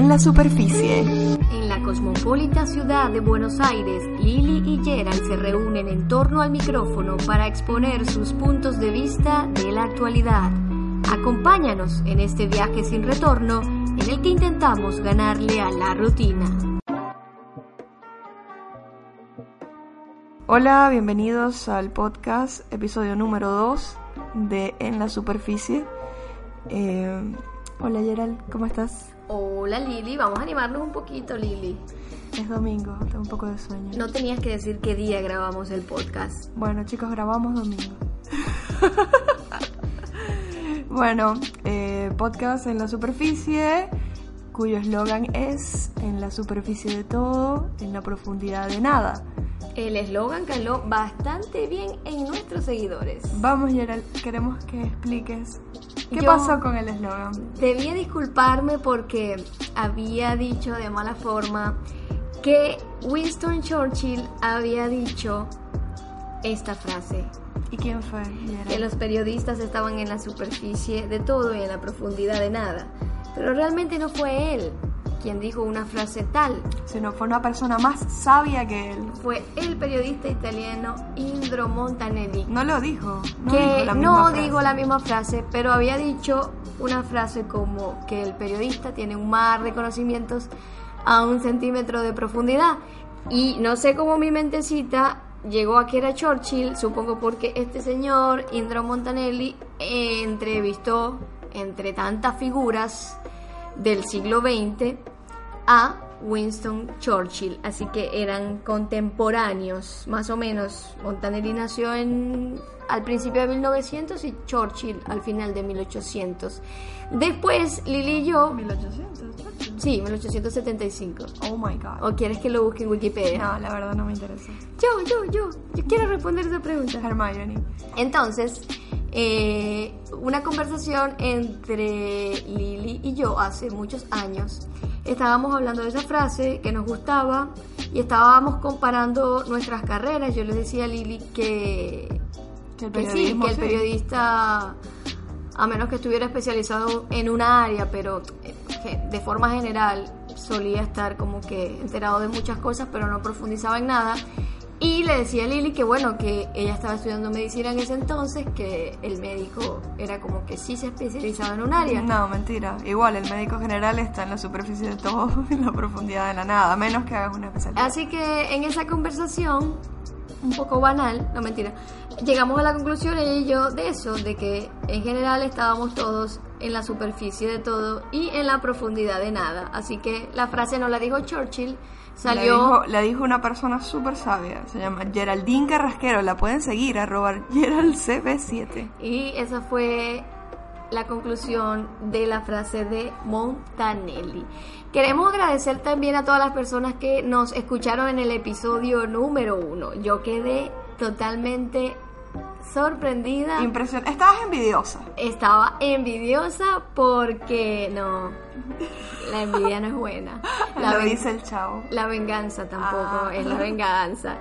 En la superficie. En la cosmopolita ciudad de Buenos Aires, Lily y Gerald se reúnen en torno al micrófono para exponer sus puntos de vista de la actualidad. Acompáñanos en este viaje sin retorno en el que intentamos ganarle a la rutina. Hola, bienvenidos al podcast, episodio número 2 de En la superficie. Eh, hola Gerald, ¿cómo estás? Hola Lili, vamos a animarnos un poquito Lili. Es domingo, tengo un poco de sueño. No tenías que decir qué día grabamos el podcast. Bueno chicos, grabamos domingo. bueno, eh, podcast en la superficie, cuyo eslogan es En la superficie de todo, en la profundidad de nada. El eslogan caló bastante bien en nuestros seguidores. Vamos Gerald, queremos que expliques qué Yo- pasó con el eslogan. Debía disculparme porque había dicho de mala forma que Winston Churchill había dicho esta frase, ¿Y quién fue que los periodistas estaban en la superficie de todo y en la profundidad de nada. Pero realmente no fue él quien dijo una frase tal, sino fue una persona más sabia que él. fue el periodista italiano Indro Montanelli, No lo dijo. No que dijo la misma no frase. dijo la misma frase, pero había dicho una frase como que el periodista tiene un mar de conocimientos a un centímetro de profundidad. Y no sé cómo mi mentecita llegó a que era Churchill, supongo porque este señor, Indro Montanelli, entrevistó entre tantas figuras del siglo XX a Winston Churchill, así que eran contemporáneos, más o menos. Montanelli nació en al principio de 1900 y Churchill al final de 1800. Después Lili y yo, 1800. Churchill. sí, 1875. Oh my god. ¿O quieres que lo busque en Wikipedia? No, la verdad no me interesa. Yo, yo, yo, yo quiero responder esa pregunta. Hermione. Entonces, eh, una conversación entre Lili y yo hace muchos años. Estábamos hablando de esa frase que nos gustaba y estábamos comparando nuestras carreras. Yo le decía a Lili que, Que el que sí, que el periodista, a menos que estuviera especializado en un área, pero eh, que de forma general solía estar como que enterado de muchas cosas, pero no profundizaba en nada. Y le decía a Lili que bueno, que ella estaba estudiando medicina en ese entonces, que el médico era como que sí se especializaba en un área. No, mentira. Igual, el médico general está en la superficie de todo, en la profundidad de la nada, a menos que hagas una especialidad. Así que en esa conversación, un poco banal, no mentira, llegamos a la conclusión ella y yo de eso, de que en general estábamos todos en la superficie de todo y en la profundidad de nada. Así que la frase no la dijo Churchill, La salió... dijo, la dijo una persona súper sabia. Se llama Geraldine Carrasquero. La pueden seguir, arroba GeraldCB7. Y esa fue la conclusión de la frase de Montanelli. Queremos agradecer también a todas las personas que nos escucharon en el episodio número uno. Yo quedé totalmente sorprendida. Impresión. Estabas envidiosa. Estaba envidiosa porque no, la envidia no es buena. La, Lo dice el chavo. la venganza tampoco Ah. es la venganza.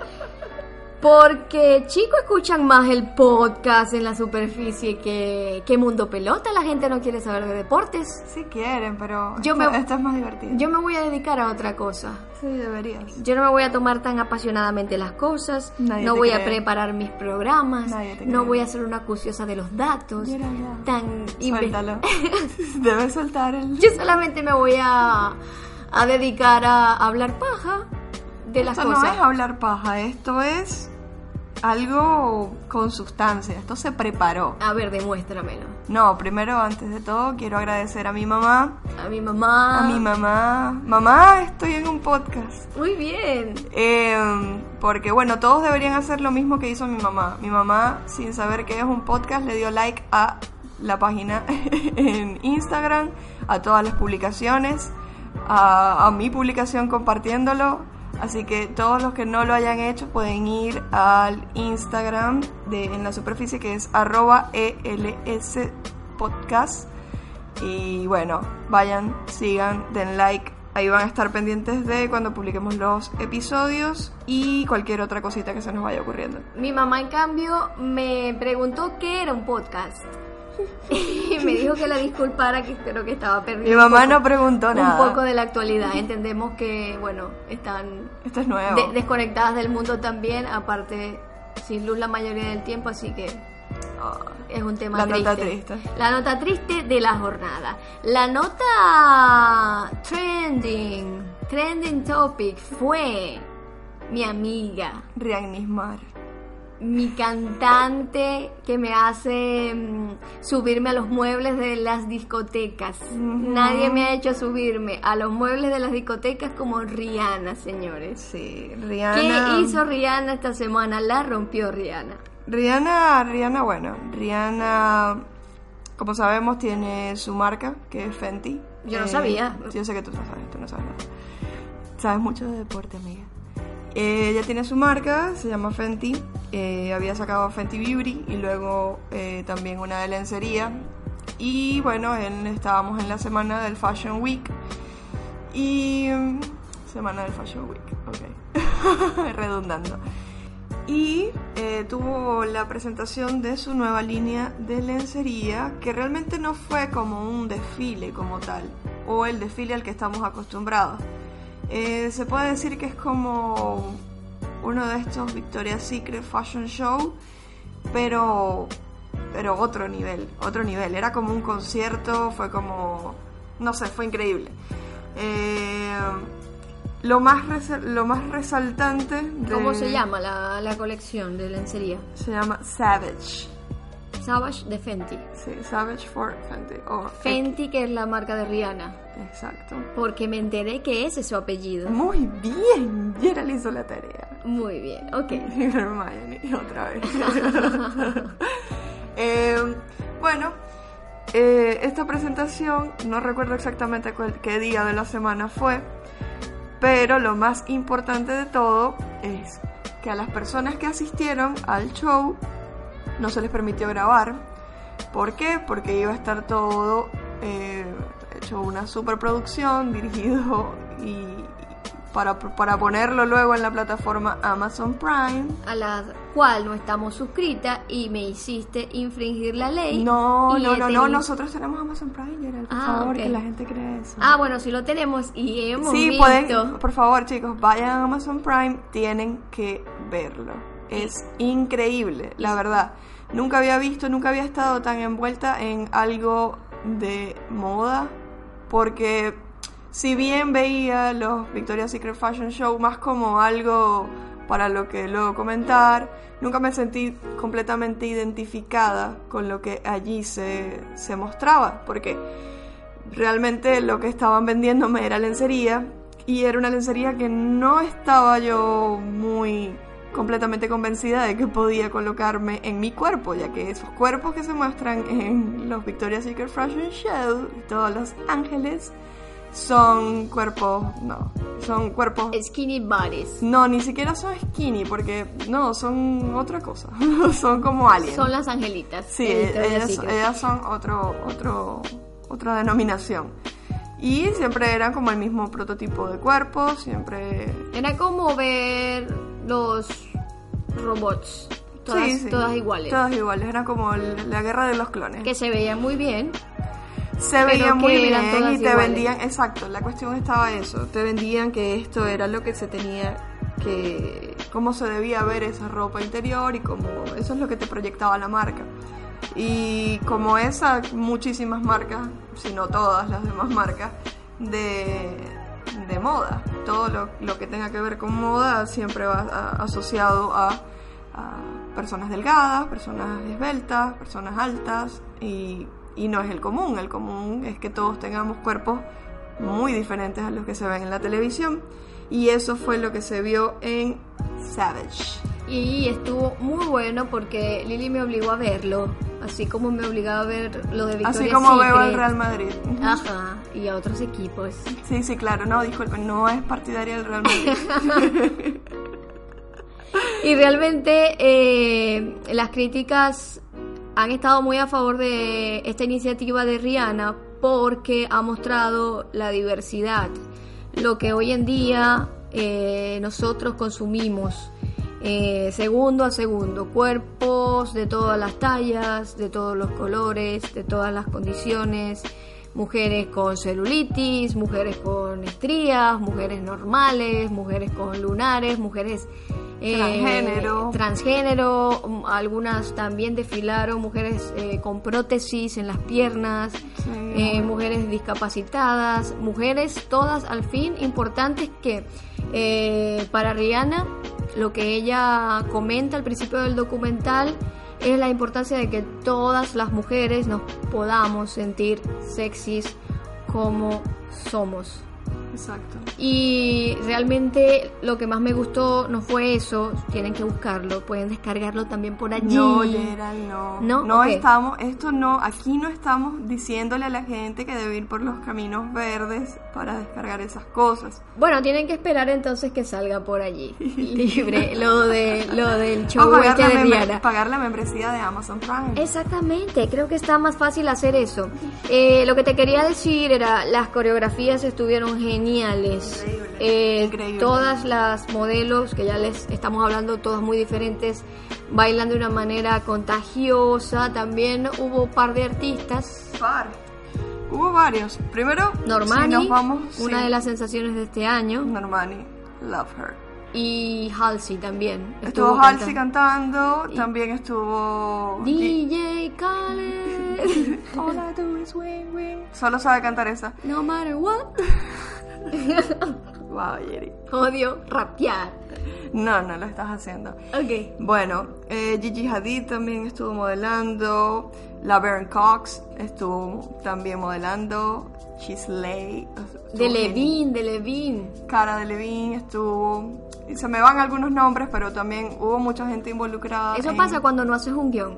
Porque chicos escuchan más el podcast en la superficie que, que Mundo Pelota. La gente no quiere saber de deportes. Si quieren, pero Yo esto, me- esto es más divertido. Yo me voy a dedicar a otra cosa. Sí, deberías. Yo no me voy a tomar tan apasionadamente las cosas, Nadie no voy a preparar mis programas, Nadie te no cree. voy a ser una acuciosa de los datos, Mira, ya. tan Suéltalo. Debes soltar el... Yo solamente me voy a, a dedicar a hablar paja de las Esto no es hablar paja, esto es algo con sustancia. Esto se preparó. A ver, demuéstramelo. No, primero, antes de todo, quiero agradecer a mi mamá. A mi mamá. A mi mamá. Mamá, estoy en un podcast. Muy bien. Eh, porque bueno, todos deberían hacer lo mismo que hizo mi mamá. Mi mamá, sin saber que es un podcast, le dio like a la página en Instagram, a todas las publicaciones, a, a mi publicación compartiéndolo. Así que todos los que no lo hayan hecho pueden ir al Instagram de En la Superficie que es arroba ELS podcast. Y bueno, vayan, sigan, den like. Ahí van a estar pendientes de cuando publiquemos los episodios y cualquier otra cosita que se nos vaya ocurriendo. Mi mamá, en cambio, me preguntó qué era un podcast. y me dijo que la disculpara, que espero que estaba perdiendo. Mi mamá poco- no preguntó nada. Un poco de la actualidad. Entendemos que, bueno, están Esto es nuevo. de- desconectadas del mundo también, aparte sin luz la mayoría del tiempo, así que Ah, es un tema La triste. nota triste. La nota triste de la jornada. La nota trending, trending topic fue mi amiga, Rian Nismar. Mi cantante que me hace mm, subirme a los muebles de las discotecas. Nadie me ha hecho subirme a los muebles de las discotecas como Rihanna, señores. Sí, Rihanna. ¿Qué hizo Rihanna esta semana? La rompió Rihanna. Rihanna, Rihanna, bueno, Rihanna, como sabemos, tiene su marca, que es Fenty. Eh, Yo no sabía. Yo sé que tú no sabes, tú no sabes nada. Sabes mucho de deporte, amiga. Eh, ella tiene su marca, se llama Fenty. Eh, había sacado Fenty Beauty y luego eh, también una de lencería. Y bueno, en- estábamos en la semana del Fashion Week. Y. mm, Semana del Fashion Week, ok. Redundando. Y eh, tuvo la presentación de su nueva línea de lencería, que realmente no fue como un desfile como tal, o el desfile al que estamos acostumbrados. Eh, se puede decir que es como uno de estos Victoria's Secret Fashion Show, pero, pero otro nivel, otro nivel. Era como un concierto, fue como, no sé, fue increíble. Eh, lo, más lo más resaltante de- ¿Cómo se llama la, la colección de lencería? Se llama Savage. Savage de Fenty. Sí, Savage for Fenty. o Fenty, que es la marca de Rihanna. Exacto. Porque me enteré que ese es su apellido. Muy bien, Gerald hizo la tarea. Muy bien, ok. Y otra vez. Eh, bueno, eh, esta presentación, no recuerdo exactamente qué día de la semana fue, pero lo más importante de todo es que a las personas que asistieron al show no se les permitió grabar. ¿Por qué? Porque iba a estar todo eh, hecho una superproducción dirigido y para, para ponerlo luego en la plataforma Amazon Prime. A la cual no estamos suscritas y me hiciste infringir la ley. No, no, no, no, tenido- nosotros tenemos Amazon Prime, Gerald, por Ah, favor, que la gente cree eso. Ah, bueno, sí lo tenemos y hemos sí, visto. pueden, por favor, chicos, vayan a Amazon Prime, tienen que verlo. Es increíble, la verdad. Nunca había visto, nunca había estado tan envuelta en algo de moda, porque si bien veía los Victoria's Secret Fashion Show más como algo para lo que luego comentar, nunca me sentí completamente identificada con lo que allí se, se mostraba, porque realmente lo que estaban vendiéndome era lencería y era una lencería que no estaba yo muy completamente convencida de que podía colocarme en mi cuerpo, ya que esos cuerpos que se muestran en los Victoria's Secret Fashion Show todos los ángeles son cuerpos, no, son cuerpos Skinny bodies. no, ni siquiera son skinny, porque no, son otra cosa. son como aliens. Son las angelitas. Sí, ellas, ellas son otro, otro, otra denominación. Y siempre eran como el mismo prototipo de cuerpo, siempre... Era como ver los robots. Todas, Sí, sí, todas iguales. Todas iguales, era como la guerra de los clones. Que se veían muy bien. Se veían que muy bien y te iguales. vendían, exacto, la cuestión estaba eso, te vendían que esto era lo que se tenía que, cómo se debía ver esa ropa interior y cómo, eso es lo que te proyectaba la marca. Y como esa, muchísimas marcas, si no todas las demás marcas, de, de moda. Todo lo, lo que tenga que ver con moda siempre va a- asociado a, a personas delgadas, personas esbeltas, personas altas y, y no es el común. El común es que todos tengamos cuerpos muy diferentes a los que se ven en la televisión y eso fue lo que se vio en Savage. Y estuvo muy bueno porque Lili me obligó a verlo, así como me obligaba a ver lo de Victoria Así como veo al. Real Madrid. Ajá, y a otros equipos. Sí, sí, claro, no, disculpe, no es partidaria del Real Madrid. Y realmente eh, las críticas han estado muy a favor de esta iniciativa de Rihanna porque ha mostrado la diversidad, lo que hoy en día eh, nosotros consumimos eh, segundo a segundo, cuerpos de todas las tallas, de todos los colores, de todas las condiciones, mujeres con celulitis, mujeres con estrías, mujeres normales, mujeres con lunares, mujeres Transgénero. transgénero, mm, algunas también desfilaron, mujeres eh, con prótesis en las piernas, eh, mujeres discapacitadas, mujeres todas al fin importantes que eh, para Rihanna lo que ella comenta al principio del documental es la importancia de que todas las mujeres nos podamos sentir sexys como somos. Exacto. Y realmente lo que más me gustó no fue eso, tienen que buscarlo, pueden descargarlo también por allí. No, Gerald, no. ¿No? No estamos, esto no, aquí no estamos diciéndole a la gente que debe ir por los caminos verdes para descargar esas cosas. Bueno, tienen que esperar entonces que salga por allí, libre, lo de lo del O show pagar este la, de Rihanna. pagar la membresía de Amazon Prime. Exactamente, creo que está más fácil hacer eso. Eh, lo que te quería decir era, las coreografías estuvieron geniales. Increíble, Eh, increíble. Todas las modelos, que ya les estamos hablando, todas muy diferentes, bailan de una manera contagiosa. También hubo un par de artistas. Par. Hubo varios. Primero, Normani, si nos vamos, una sí, de las sensaciones de este año, Normani, Love Her. y Halsey también. Estuvo cantando. Halsey cantando, también estuvo DJ Khaled, All I do is wing wing. Solo sabe cantar esa. no matter what. Wow, Jerry. Odio rapear. No, no lo estás haciendo. Ok. Bueno, eh, Gigi Hadid también estuvo modelando. Laverne Cox estuvo también modelando. Chisley. De Levine, de Levine. Cara de Levine estuvo. Y se me van algunos nombres, pero también hubo mucha gente involucrada. Eso en- pasa cuando no haces un guion.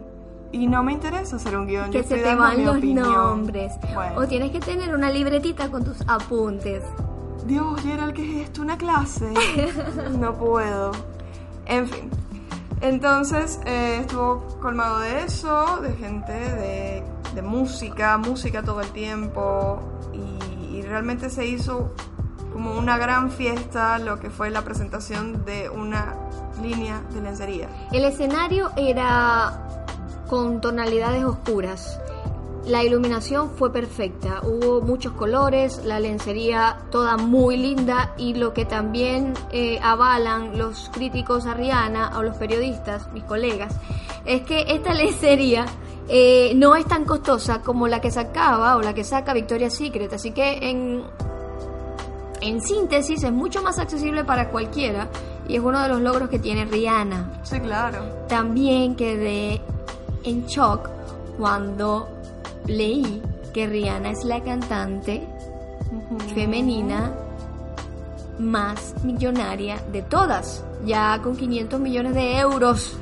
Y no me interesa hacer un guion. Que yo se te van los opinión. nombres. Bueno. O tienes que tener una libretita con tus apuntes. Dios, Gerald, ¿qué es esto? ¿Una clase? no puedo. En fin. Entonces eh, estuvo colmado de eso, de gente, de, de música, música todo el tiempo. Y, y realmente se hizo como una gran fiesta lo que fue la presentación de una línea de lencería. El escenario era con tonalidades oscuras. La iluminación fue perfecta, hubo muchos colores, la lencería toda muy linda y lo que también eh, avalan los críticos a Rihanna o los periodistas, mis colegas, es que esta lencería eh, no es tan costosa como la que sacaba o la que saca Victoria's Secret, así que en, en síntesis es mucho más accesible para cualquiera y es uno de los logros que tiene Rihanna. Sí, claro. También quedé en shock cuando leí que Rihanna es la cantante femenina más millonaria de todas, ya con 500 millones de euros,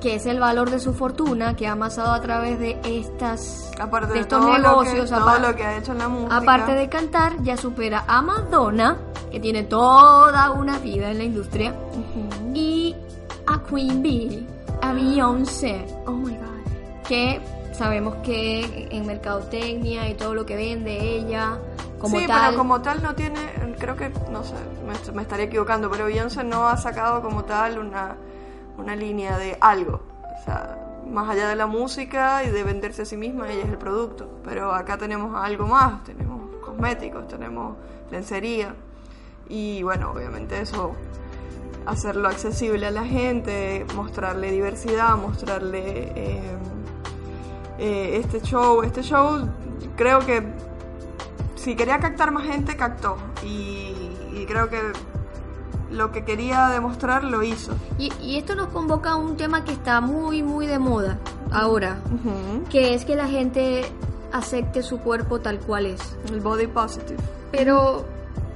que es el valor de su fortuna que ha amasado a través de estas Aparte de de, estos todo, negocios, lo que, todo aparte- lo que ha hecho en la música. Aparte de cantar, ya supera a Madonna, que tiene toda una vida en la industria, y a Queen Bee, a Beyoncé, Oh my god. que sabemos que en mercadotecnia y todo lo que vende ella, como sí, tal, pero como tal no tiene, creo que, no sé, me, me estaría equivocando, pero Beyoncé no ha sacado como tal una, una línea de algo. O sea, más allá de la música y de venderse a sí misma, ella es el producto. Pero acá tenemos algo más, tenemos cosméticos, tenemos lencería. Y bueno, obviamente eso, hacerlo accesible a la gente, mostrarle diversidad, mostrarle... eh, eh, este show, este show creo que si quería captar más gente, captó. Y, y creo que lo que quería demostrar lo hizo. Y, y esto nos convoca a un tema que está muy, muy de moda ahora, que es que la gente acepte su cuerpo tal cual es. El body positive. Pero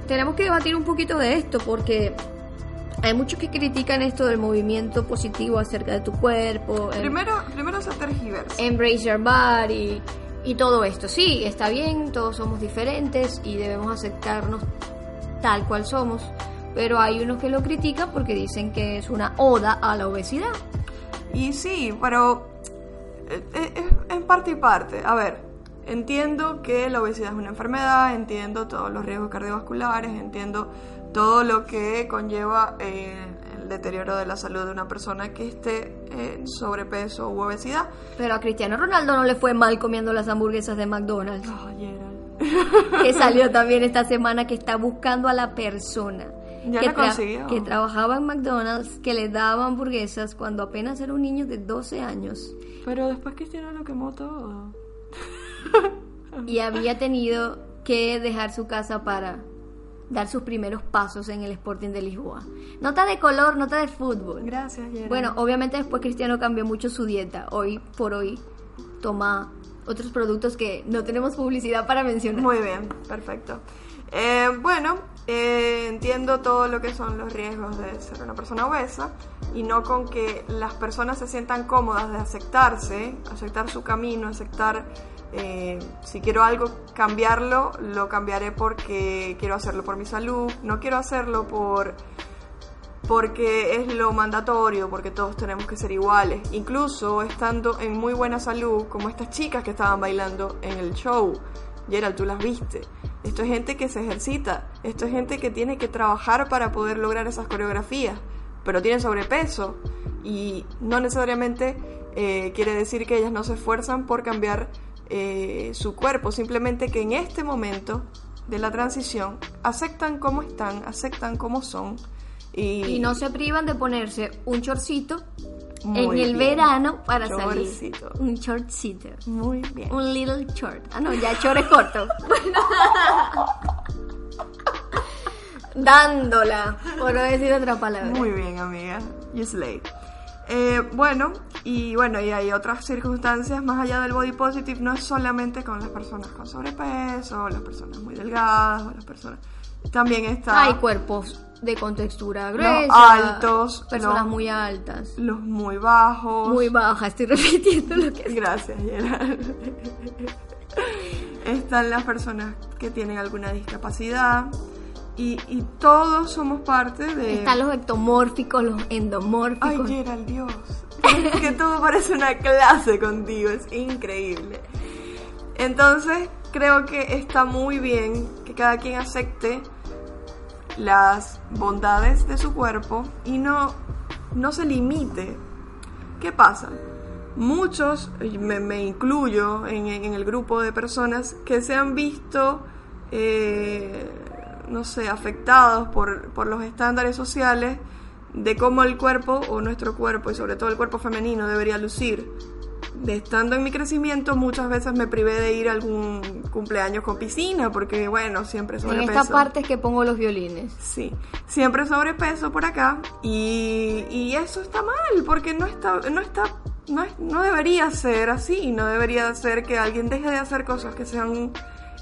tenemos que debatir un poquito de esto porque hay muchos que critican esto del movimiento positivo acerca de tu cuerpo. el Primero, primero se tergiversa. embrace your body y todo esto. Sí, está bien, todos somos diferentes y debemos aceptarnos tal cual somos. Pero hay unos que lo critican porque dicen que es una oda a la obesidad. Y sí, pero eh, eh, en parte y parte. A ver, entiendo que la obesidad es una enfermedad, entiendo todos los riesgos cardiovasculares, entiendo todo lo que conlleva eh, el deterioro de la salud de una persona que esté en sobrepeso u obesidad. Pero a Cristiano Ronaldo no le fue mal comiendo las hamburguesas de McDonald's. Oh, Gerald. que salió también esta semana que está buscando a la persona Ya que, consiguió. que trabajaba en McDonald's, que le daba hamburguesas cuando apenas era un niño de 12 años Pero después Cristiano lo quemó todo. y había tenido que dejar su casa para dar sus primeros pasos en el Sporting de Lisboa. Nota de color, nota de fútbol. Gracias, Gerald. Bueno, obviamente después Cristiano cambió mucho su dieta. Hoy por hoy toma otros productos que no tenemos publicidad para mencionar. Muy bien, perfecto. Eh, bueno, eh, entiendo todo lo que son los riesgos de ser una persona obesa y no con que las personas se sientan cómodas de aceptarse, aceptar su camino, aceptar eh, si quiero algo cambiarlo, lo cambiaré porque quiero hacerlo por mi salud, no quiero hacerlo por porque es lo mandatorio, porque todos tenemos que ser iguales, incluso estando en muy buena salud, como estas chicas que estaban bailando en el show. Gerald, tú las viste. Esto es gente que se ejercita, esto es gente que tiene que trabajar para poder lograr esas coreografías, pero tienen sobrepeso. Y no necesariamente eh, quiere decir que ellas no se esfuerzan por cambiar eh, su cuerpo, simplemente que en este momento de la transición aceptan cómo están, aceptan cómo son y, Y no se privan de ponerse un chorcito Muy en el verano para Chorcito. salir. Un shortcito. muy bien. Un little short. Ah, no, ya short es corto. Dándola, por no decir otra palabra. Muy bien, amiga. You slay. Eh, bueno, y bueno, y hay otras circunstancias más allá del body positive, no es solamente con las personas con sobrepeso, las personas muy delgadas, o las personas. También está Hay cuerpos de contextura Los gruesa. altos, Personas los- muy altas. los muy bajos. Muy bajas, estoy repitiendo lo que Gracias, Gerald. Están las personas que tienen alguna discapacidad. Y, y todos somos parte de. Están los ectomórficos, los Ay, endomórficos. Gerald, Dios. Es que todo parece una clase contigo, es increíble. Entonces, creo que está muy bien que cada quien acepte las bondades de su cuerpo y no, no se limite. ¿Qué pasa? Muchos, me, me incluyo en, en el grupo de personas que se han visto, eh, no sé, afectados por, por los estándares sociales de cómo el cuerpo o nuestro cuerpo y sobre todo el cuerpo femenino debería lucir. De estando en mi crecimiento muchas veces me privé de ir a algún cumpleaños con piscina porque bueno, siempre En sobrepeso. esta parte es que pongo los violines. Sí, siempre sobrepeso por acá y, y eso está mal porque no está, no está, no, es- no debería ser así, no debería ser que alguien deje de hacer cosas que sean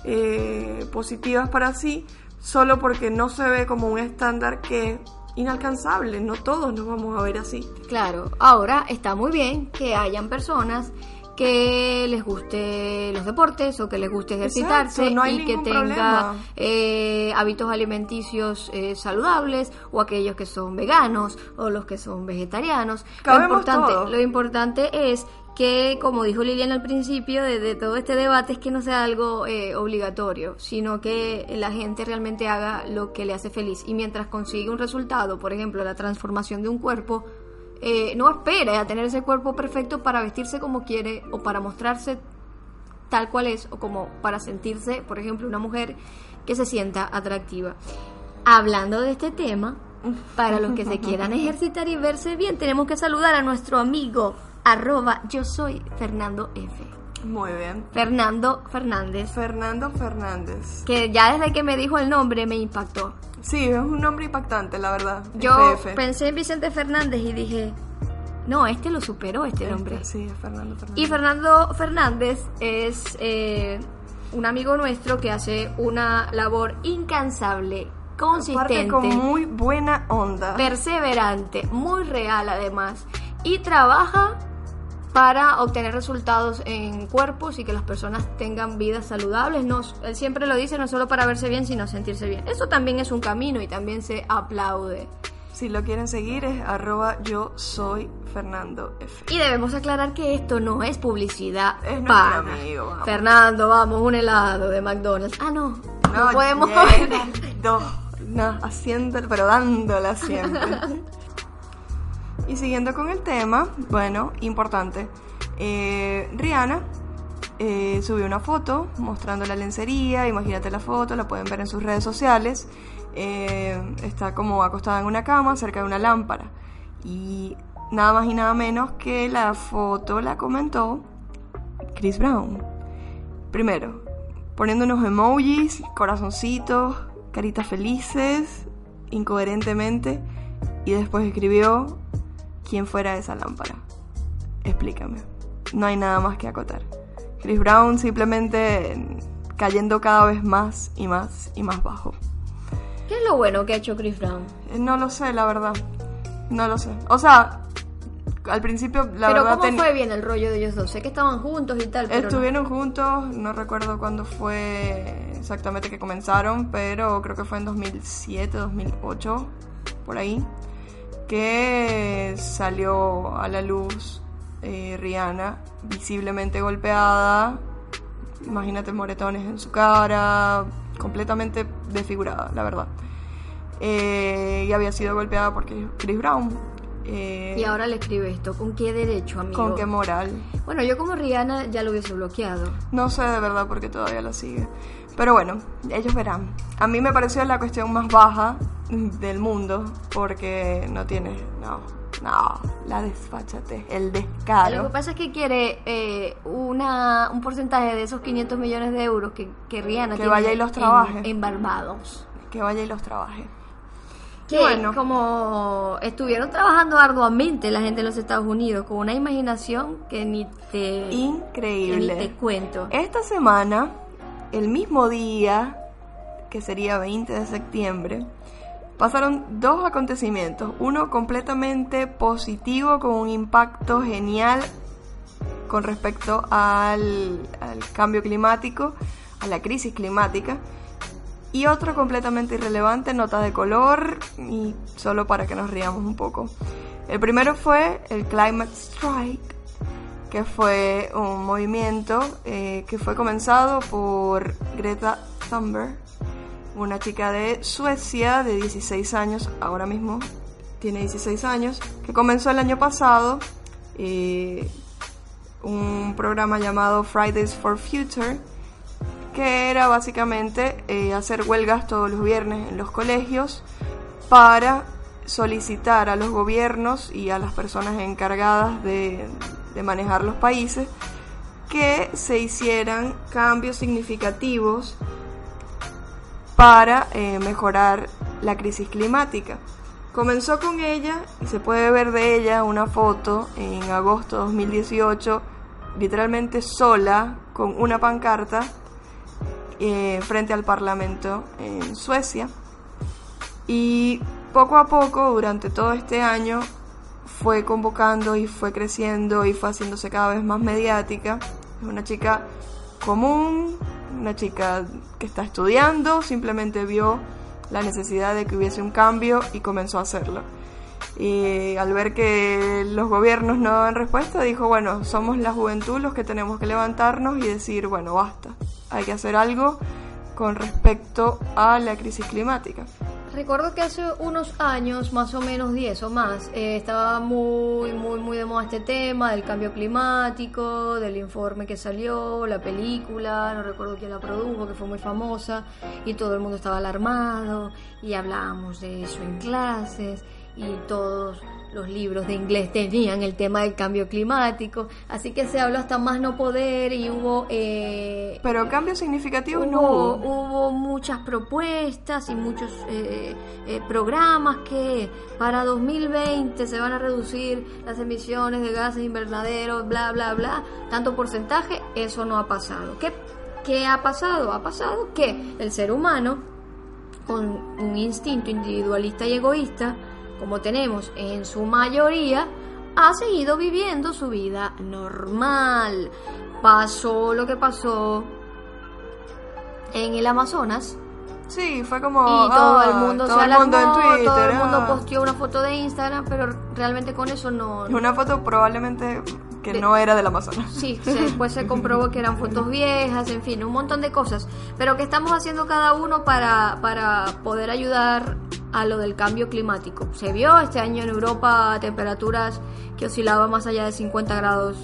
eh, positivas para sí solo porque no se ve como un estándar que inalcanzable, no todos nos vamos a ver así. Claro, ahora está muy bien que hayan personas que les guste los deportes o que les guste ejercitarse Exacto, no hay y que tenga eh, hábitos alimenticios eh, saludables o aquellos que son veganos o los que son vegetarianos. Lo importante, lo importante es que, como dijo Liliana al principio de, de todo este debate, es que no sea algo eh, obligatorio, sino que la gente realmente haga lo que le hace feliz. Y mientras consigue un resultado, por ejemplo, la transformación de un cuerpo, eh, no espere a tener ese cuerpo perfecto para vestirse como quiere o para mostrarse tal cual es o como para sentirse, por ejemplo, una mujer que se sienta atractiva. Hablando de este tema, para los que se quieran ejercitar y verse bien, tenemos que saludar a nuestro amigo arroba yo soy Fernando F. Muy bien. Fernando Fernández. Fernando Fernández. Que ya desde que me dijo el nombre me impactó. Sí, es un nombre impactante, la verdad. Yo FF. pensé en Vicente Fernández y dije, no, este lo superó, este Este, nombre. Sí, Fernando Fernández. Y Fernando Fernández es eh, un amigo nuestro que hace una labor incansable, consistente, con muy buena onda. perseverante, muy real además, y trabaja para obtener resultados en cuerpos y que las personas tengan vidas saludables. No, él siempre lo dice, no solo para verse bien, sino sentirse bien. Eso también es un camino y también se aplaude. Si lo quieren seguir es arroba yo soy Fernando F. Y debemos aclarar que esto no es publicidad Es paga. amigo, vamos. Fernando, vamos, un helado de McDonald's. Ah, no, no, podemos llena, comer. No, no, haciendo, pero dándola siempre. y siguiendo con el tema, bueno, importante. eh, Rihanna eh, subió una foto mostrando la lencería. Imagínate la foto, la pueden ver en sus redes sociales. Eh, está como acostada en una cama cerca de una lámpara. Y nada más y nada menos que la foto la comentó Chris Brown. Primero, poniendo unos emojis, corazoncitos, caritas felices, incoherentemente, y después escribió quién fuera esa lámpara. Explícame. No hay nada más que acotar. Chris Brown simplemente cayendo cada vez más y más y más bajo. ¿Qué es lo bueno que ha hecho Chris Brown? Eh, No lo sé, la verdad. No lo sé. O sea, al principio, la pero verdad... ¿cómo fue bien el rollo de ellos dos? Sé que estaban juntos y tal, pero no. Estuvieron juntos, no recuerdo cuándo fue exactamente que comenzaron, pero creo que fue en 2007, 2008, por ahí, que salió a la luz eh, Rihanna visiblemente golpeada, imagínate moretones en su cara, completamente desfigurada, la verdad. Eh, y había sido golpeada por Chris Brown. Eh, Y ahora le escribe esto. ¿Con qué derecho, amigo? ¿Con qué moral? Bueno, yo como Rihanna ya lo hubiese bloqueado. No sé de verdad porque todavía la sigue. Pero bueno, ellos verán. A mí me pareció la cuestión más baja del mundo porque no tiene... No, no, la desfachatez, el Lo que descaro. pasa es que quiere eh, una, un porcentaje de esos 500 millones de euros que, que Rihanna Que tiene vaya y los trabaje. En, Barbados. Que vaya y los trabaje. Que Bueno. como estuvieron trabajando arduamente la gente en los Estados Unidos con una imaginación que ni te, que ni Increíble. te cuento. Esta semana, el mismo día, que sería 20 de septiembre, pasaron dos acontecimientos. Uno completamente positivo, con un impacto genial con respecto al, cambio climático, a la crisis climática. Y otro completamente irrelevante, nota de color, y solo para que nos riamos un poco. El primero fue el Climate Strike, que fue un movimiento eh, que fue comenzado por Greta Thunberg, una chica de Suecia de 16 años, ahora mismo tiene 16 años, que comenzó el año pasado eh, un programa llamado Fridays for Future, que era básicamente eh, hacer huelgas todos los viernes en los colegios para solicitar a los gobiernos y a las personas encargadas de, de manejar los países que se hicieran cambios significativos para eh, mejorar la crisis climática. Comenzó con ella y se puede ver de ella una foto en agosto de 2018, literalmente sola, con una pancarta eh, frente al Parlamento en Suecia. Y poco a poco, durante todo este año, fue convocando y fue creciendo y fue haciéndose cada vez más mediática. Es una chica común, una chica que está estudiando, simplemente vio la necesidad de que hubiese un cambio y comenzó a hacerlo. Y al ver que los gobiernos no dan respuesta, dijo, bueno, somos la juventud los que tenemos que levantarnos y decir, bueno, basta, hay que hacer algo con respecto a la crisis climática. Recuerdo que hace unos años, más o menos 10 o más, eh, estaba muy, muy, muy de moda este tema del cambio climático, del informe que salió, la película, no recuerdo quién la produjo, que fue muy famosa, y todo el mundo estaba alarmado, y hablábamos de eso en clases, y todos los libros de inglés tenían el tema del cambio climático, así que se habló hasta más no poder y hubo... Eh, Pero cambios significativos no hubo, hubo. hubo muchas propuestas y muchos eh, eh, programas que para 2020 se van a reducir las emisiones de gases invernaderos, bla, bla, bla, tanto porcentaje, eso no ha pasado. ¿Qué, qué ha pasado? Ha pasado que el ser humano, con un instinto individualista y egoísta, como tenemos en su mayoría, ha seguido viviendo su vida normal. Pasó lo que pasó en el Amazonas, Sí, fue como. y todo ah, el mundo todo se el mundo en Twitter. todo el mundo ah. posteó una foto de Instagram, pero realmente con eso no... Una foto probablemente que De- no era del Amazonas. Sí, se- después se comprobó que eran fotos viejas, en fin, un montón de cosas. Pero que estamos haciendo cada uno para, para poder ayudar a lo del cambio climático. Se vio este año en Europa temperaturas que oscilaban más allá de 50 grados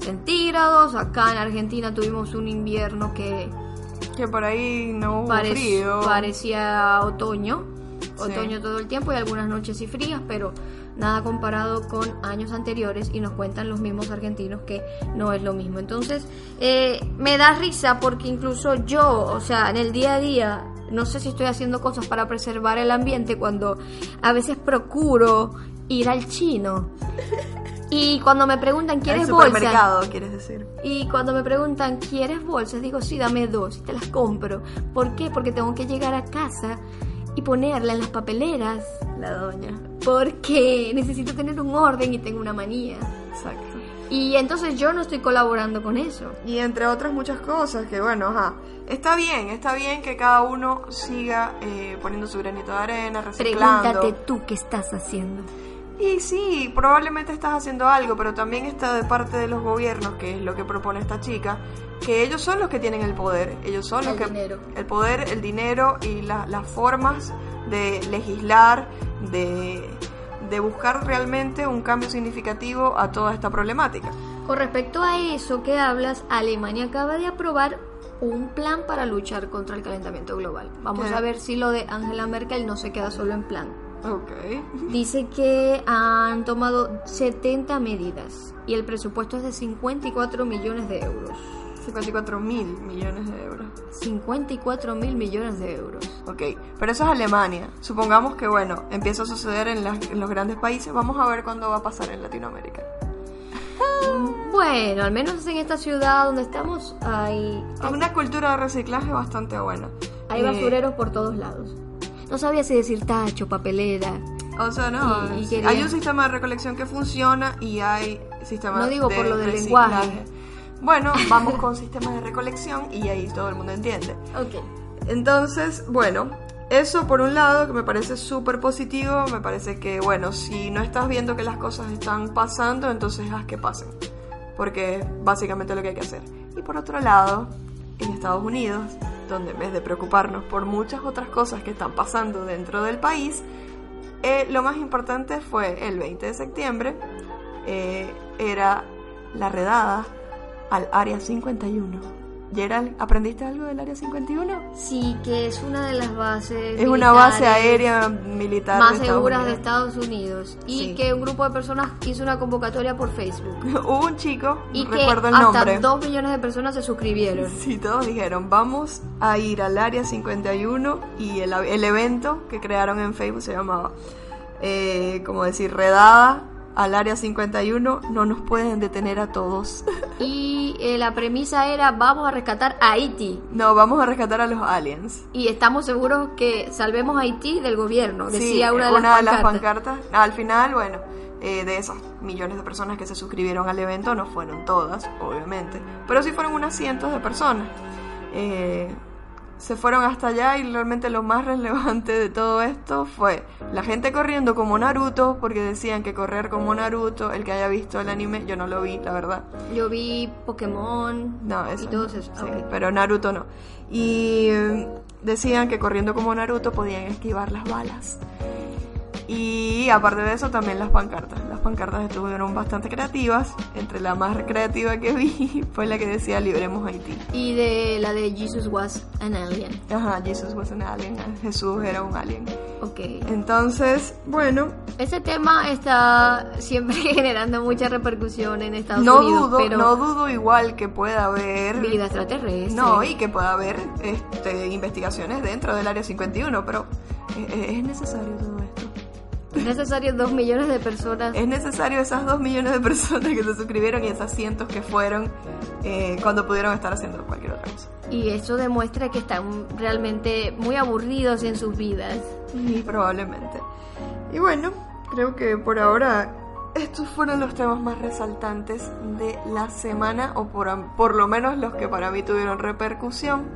centígrados. Acá en Argentina tuvimos un invierno que Que por ahí no hubo Parec- frío. parecía otoño, Sí. otoño todo el tiempo y algunas noches y frías, pero nada comparado con años anteriores y nos cuentan los mismos argentinos que no es lo mismo. Entonces, eh, me da risa porque incluso yo, o sea, en el día a día, no sé si estoy haciendo cosas para preservar el ambiente cuando a veces procuro ir al chino. Y cuando me preguntan, ¿quieres bolsa? supermercado, quieres decir. Y cuando me preguntan, ¿quieres bolsas? Digo, sí, dame dos y te las compro. ¿Por qué? Porque tengo que llegar a casa y ponerla en las papeleras. La doña. Porque necesito tener un orden y tengo una manía. Exacto. Y entonces yo no estoy colaborando con eso. Y entre otras muchas cosas que, bueno, ajá. Está bien, está bien que cada uno siga eh, poniendo su granito de arena, reciclando. Pregúntate tú qué estás haciendo. Y sí, probablemente estás haciendo algo, pero también está de parte de los gobiernos, que es lo que propone esta chica, que ellos son los que tienen el poder, ellos son los El que dinero. el poder, el dinero y la- las formas de legislar, de, de buscar realmente un cambio significativo a toda esta problemática. Con respecto a eso que hablas, Alemania acaba de aprobar un plan para luchar contra el calentamiento global. Vamos ¿Qué? a ver si lo de Angela Merkel no se queda solo en plan. Ok. Dice que han tomado 70 medidas y el presupuesto es de 54 millones de euros. 54 mil millones de euros. 54 mil millones de euros. Ok, pero eso es Alemania. Supongamos que, bueno, empieza a suceder en, las- en los grandes países. Vamos a ver cuándo va a pasar en Latinoamérica. Bueno, al menos en esta ciudad donde estamos hay, Hay una cultura de reciclaje bastante buena. hay Eh, basureros por todos lados. No sabía si decir tacho, papelera. O sea, no. Y- y es- quería- Hay un sistema de recolección que funciona y hay sistemas No digo de por lo del lenguaje. Bueno, vamos con sistemas de recolección y ahí todo el mundo entiende. Ok. Entonces, bueno, eso por un lado que me parece súper positivo, me parece que, bueno, si no estás viendo que las cosas están pasando, entonces haz que pasen, porque es básicamente lo que hay que hacer. Y por otro lado, en Estados Unidos, donde en vez de preocuparnos por muchas otras cosas que están pasando dentro del país, eh, lo más importante fue el 20 de septiembre, eh, era la redada al Área 51. Gerald, ¿aprendiste algo del Área 51? Sí, que es una de las bases. Es una base aérea militar más de seguras de. Estados Unidos. Y Sí. que un grupo de personas hizo una convocatoria por Facebook. Hubo un chico, Y no que recuerdo el hasta nombre. dos millones de personas se suscribieron. Sí, todos dijeron, vamos a ir al área 51 y el, el evento que crearon en Facebook se llamaba, eh, como decir, redada al área 51, no nos pueden detener a todos. Y eh, la premisa era, vamos a rescatar a Haití. no, vamos a rescatar a los aliens. Y estamos seguros que salvemos a Haití del gobierno, Sí, decía una de las pancartas. pancartas. Al final, bueno, eh, de esas millones de personas que se suscribieron al evento, no fueron todas, obviamente, pero sí fueron unas cientos de personas. Eh, se fueron hasta allá y realmente lo más relevante de todo esto fue la gente corriendo como Naruto, porque decían que correr como Naruto, el que haya visto el anime, yo no lo vi, la verdad. Yo vi Pokémon No, eso. y todos esos. sí, pero Naruto no. Y eh, decían que corriendo como Naruto podían esquivar las balas. Y aparte de eso, también las pancartas. Las pancartas estuvieron bastante creativas. Entre la más creativa que vi fue la que decía Libremos Haití. Y de la de Jesus was an alien. Ajá, Jesus was an alien. Jesús era un alien. Ok. Entonces, bueno, Ese tema está siempre generando mucha repercusión en Estados no Unidos, dudo, pero no dudo igual que pueda haber vida extraterrestre. No, y que pueda haber este, investigaciones dentro del área 51, pero eh, eh, es necesario todo necesario dos millones de personas. Es necesario esas dos millones de personas que se suscribieron y esas cientos que fueron eh, cuando pudieron estar haciendo cualquier otra cosa. Y eso demuestra que están realmente muy aburridos en sus vidas. Y probablemente. Y bueno, creo que por ahora estos fueron los temas más resaltantes de la semana, o por, por lo menos los que para mí tuvieron repercusión.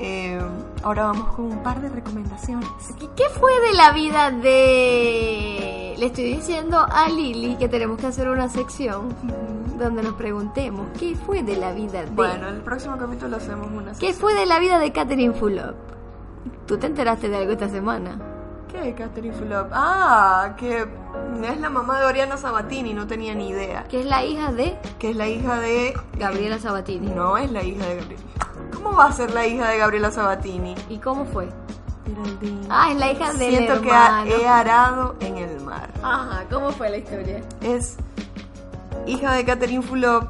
Eh, ahora vamos con un par de recomendaciones. ¿Qué- ¿Qué fue de la vida de... Le estoy diciendo a Lili que tenemos que hacer una sección donde nos preguntemos qué fue de la vida de... Bueno, el próximo capítulo hacemos una ¿Qué fue de la vida de Catherine Fulop? ¿Tú te enteraste de algo esta semana? ¿Qué? Catherine Fulop. Ah, que es la mamá de Oriana Sabatini, no tenía ni idea. Que es la hija de Que es la hija de... Gabriela Sabatini. No es la hija de Gabriela. ¿Cómo va a ser la hija de Gabriela Sabatini? ¿Y cómo fue? Geraldine. Ah, es la hija del Siento que hermano. he arado en el mar. Ajá, ¿cómo fue la historia? Es hija de Catherine Fulop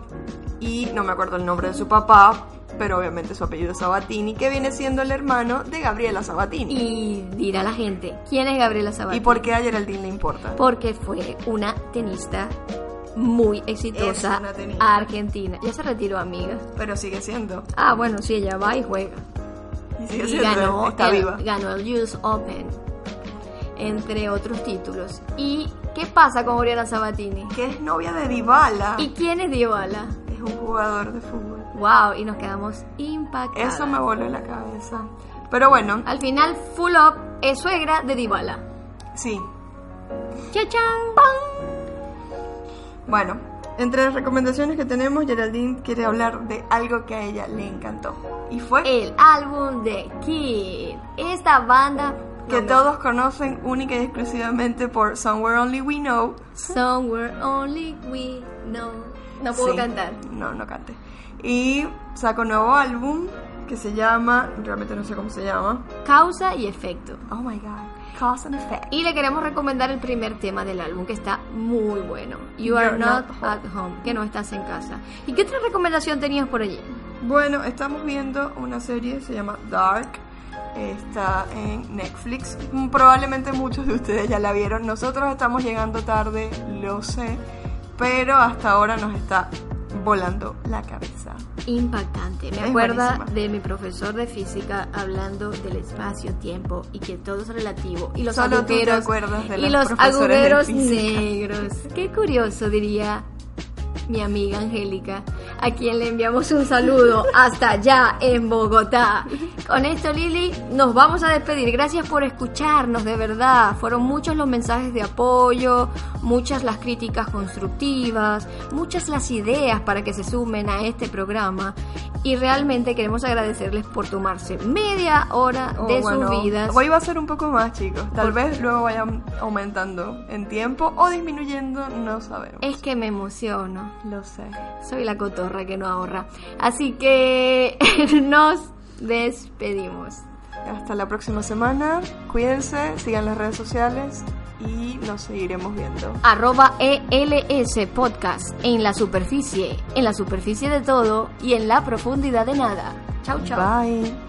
y no me acuerdo el nombre de su papá, pero obviamente su apellido es Sabatini, que viene siendo el hermano de Gabriela Sabatini. Y dirá la gente, ¿quién es Gabriela Sabatini? ¿Y por qué a Geraldine le importa? Porque fue una tenista muy exitosa tenista. argentina. Ya se retiró, amiga. Pero sigue siendo. Ah, bueno, sí, ella va y juega. Y sigue Y siendo. ganó está el, viva. ganó el US Open, entre otros títulos. ¿Y qué pasa con Oriana Sabatini? Que es novia de Dybala. ¿Y quién es Dybala? Es un jugador de fútbol. Wow, y nos quedamos impactados. Eso me voló la cabeza. Pero bueno, Al final, Full Up es suegra de Dybala. sí. ¡Chachán! Bueno, entre las recomendaciones que tenemos, Geraldine quiere hablar de algo que a ella le encantó. Y fue El álbum de Kid. Esta banda que no, todos conocen única y exclusivamente por Somewhere Only We Know. Somewhere Only We Know. No puedo Sí. cantar. No, no cante. Y sacó un nuevo álbum que se llama, realmente no sé cómo se llama. Causa y efecto. Oh my god, Cause and Effect. Y le queremos recomendar el primer tema del álbum que está muy bueno. You are not, not at home. Que no estás en casa. ¿Y qué otra recomendación tenías por allí? Bueno, estamos viendo una serie, se llama Dark. Está en Netflix. Probablemente muchos de ustedes ya la vieron. Nosotros estamos llegando tarde, lo sé. Pero hasta ahora nos está volando la cabeza. Impactante. Me Es acuerda buenísima. de mi profesor de física hablando del espacio-tiempo y que todo es relativo. Y los Solo tú te agujeros, acuerdas de y los los profesores de agujeros negros. Qué curioso, diría mi amiga Angélica, a quien le enviamos un saludo hasta allá en Bogotá. Con esto, Lili, nos vamos a despedir. Gracias por escucharnos, de verdad. Fueron muchos los mensajes de apoyo, muchas las críticas constructivas, muchas las ideas para que se sumen a este programa. Y realmente queremos agradecerles por tomarse media hora Oh, de bueno, sus vidas. Hoy va a ser un poco más, chicos. Tal vez luego vayan aumentando en tiempo o disminuyendo, no sabemos. Es que me emociono. Lo sé. Soy la cotorra que no ahorra. Así que nos despedimos. Hasta la próxima semana. Cuídense, sigan las redes sociales y nos seguiremos viendo. Arroba ELS Podcast en la superficie, en la superficie de todo y en la profundidad de nada. Chau, chau. Bye.